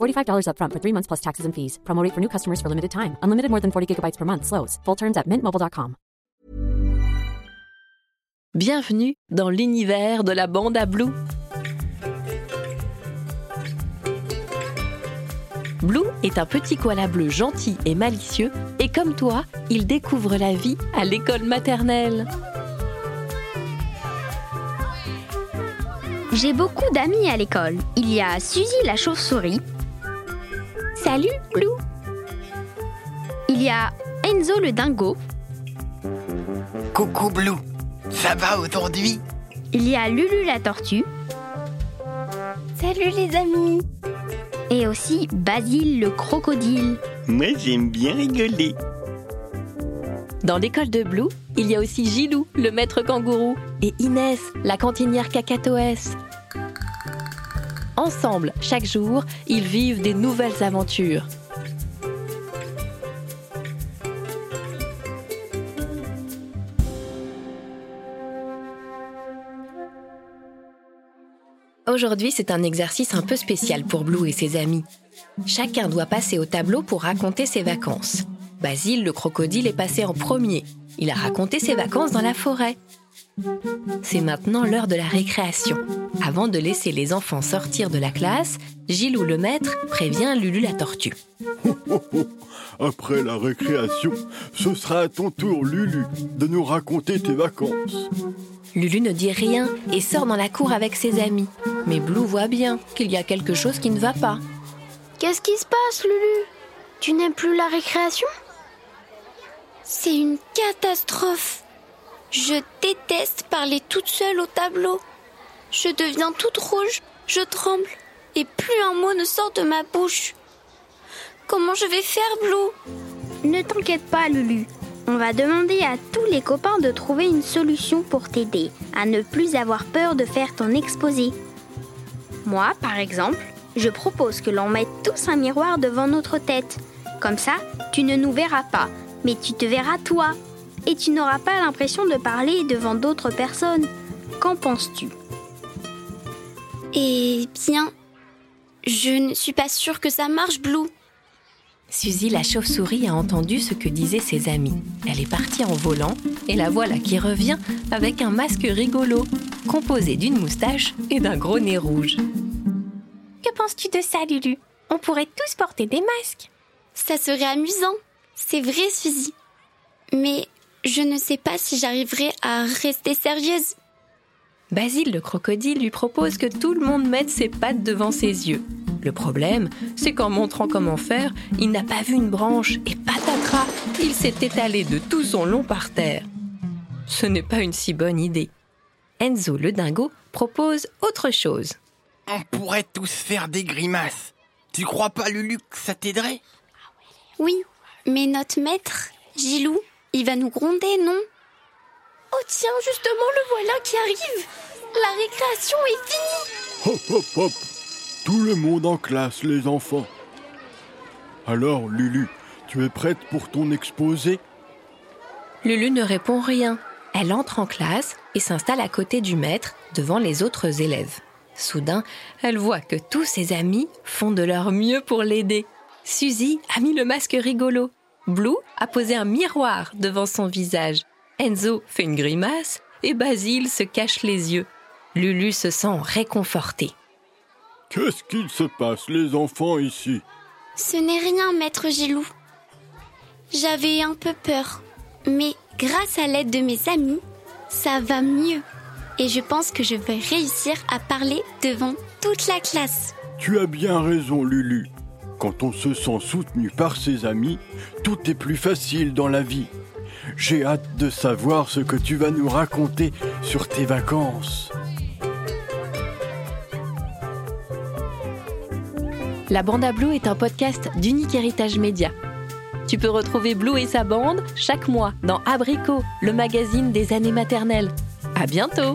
$45 upfront for three months plus taxes and fees. Promo rate for new customers for limited time. Unlimited more than 40 gigabytes per month. Slows. Full terms at mintmobile.com. Bienvenue dans l'univers de la bande à Blue. Blue est un petit koala bleu gentil et malicieux, et comme toi, il découvre la vie à l'école maternelle. J'ai beaucoup d'amis à l'école. Il y a Suzy la chauve-souris. Salut, Blue. Il y a Enzo le dingo. Coucou Blue, ça va aujourd'hui? Il y a Lulu la tortue. Salut les amis. Et aussi Basile le crocodile. Moi j'aime bien rigoler. Dans l'école de Blue, il y a aussi Gilou, le maître kangourou, et Inès, la cantinière cacatoès. Ensemble, chaque jour, ils vivent des nouvelles aventures. Aujourd'hui, c'est un exercice un peu spécial pour Blue et ses amis. Chacun doit passer au tableau pour raconter ses vacances. Basile, le crocodile, est passé en premier. Il a raconté ses vacances dans la forêt. C'est maintenant l'heure de la récréation. Avant de laisser les enfants sortir de la classe, Gilou le maître prévient Lulu la tortue. Après la récréation, ce sera à ton tour, Lulu, de nous raconter tes vacances. Lulu ne dit rien et sort dans la cour avec ses amis. Mais Blue voit bien qu'il y a quelque chose qui ne va pas. Qu'est-ce qui se passe, Lulu? Tu n'aimes plus la récréation? C'est une catastrophe. Je déteste parler toute seule au tableau. Je deviens toute rouge, je tremble, et plus un mot ne sort de ma bouche. Comment je vais faire, Blue? Ne t'inquiète pas, Lulu. On va demander à tous les copains de trouver une solution pour t'aider à ne plus avoir peur de faire ton exposé. Moi, par exemple, je propose que l'on mette tous un miroir devant notre tête. Comme ça, tu ne nous verras pas, mais tu te verras toi. Et tu n'auras pas l'impression de parler devant d'autres personnes. Qu'en penses-tu? Eh bien, je ne suis pas sûre que ça marche, Blue. Suzy la chauve-souris a entendu ce que disaient ses amis. Elle est partie en volant et la voilà qui revient avec un masque rigolo, composé d'une moustache et d'un gros nez rouge. Que penses-tu de ça, Lulu? On pourrait tous porter des masques. Ça serait amusant. C'est vrai, Suzy. Mais je ne sais pas si j'arriverai à rester sérieuse. Basile le crocodile lui propose que tout le monde mette ses pattes devant ses yeux. Le problème, c'est qu'en montrant comment faire, il n'a pas vu une branche et patatras, il s'est étalé de tout son long par terre. Ce n'est pas une si bonne idée. Enzo le dingo propose autre chose. On pourrait tous faire des grimaces. Tu crois pas, Lulu, que ça t'aiderait? Oui, mais notre maître, Gilou, il va nous gronder, non Oh tiens, justement, le voilà qui arrive La récréation est finie Hop, hop, hop Tout le monde en classe, les enfants. Alors, Lulu, tu es prête pour ton exposé? Lulu ne répond rien. Elle entre en classe et s'installe à côté du maître devant les autres élèves. Soudain, elle voit que tous ses amis font de leur mieux pour l'aider. Suzy a mis le masque rigolo. Blue a posé un miroir devant son visage. Enzo fait une grimace et Basile se cache les yeux. Lulu se sent réconfortée. Qu'est-ce qu'il se passe, les enfants, ici? Ce n'est rien, maître Gilou. J'avais un peu peur, mais grâce à l'aide de mes amis, ça va mieux. Et je pense que je vais réussir à parler devant toute la classe. Tu as bien raison, Lulu. Quand on se sent soutenu par ses amis, tout est plus facile dans la vie. J'ai hâte de savoir ce que tu vas nous raconter sur tes vacances. La Bande à Blue est un podcast d'Unique Héritage Média. Tu peux retrouver Blue et sa bande chaque mois dans Abricot, le magazine des années maternelles. À bientôt!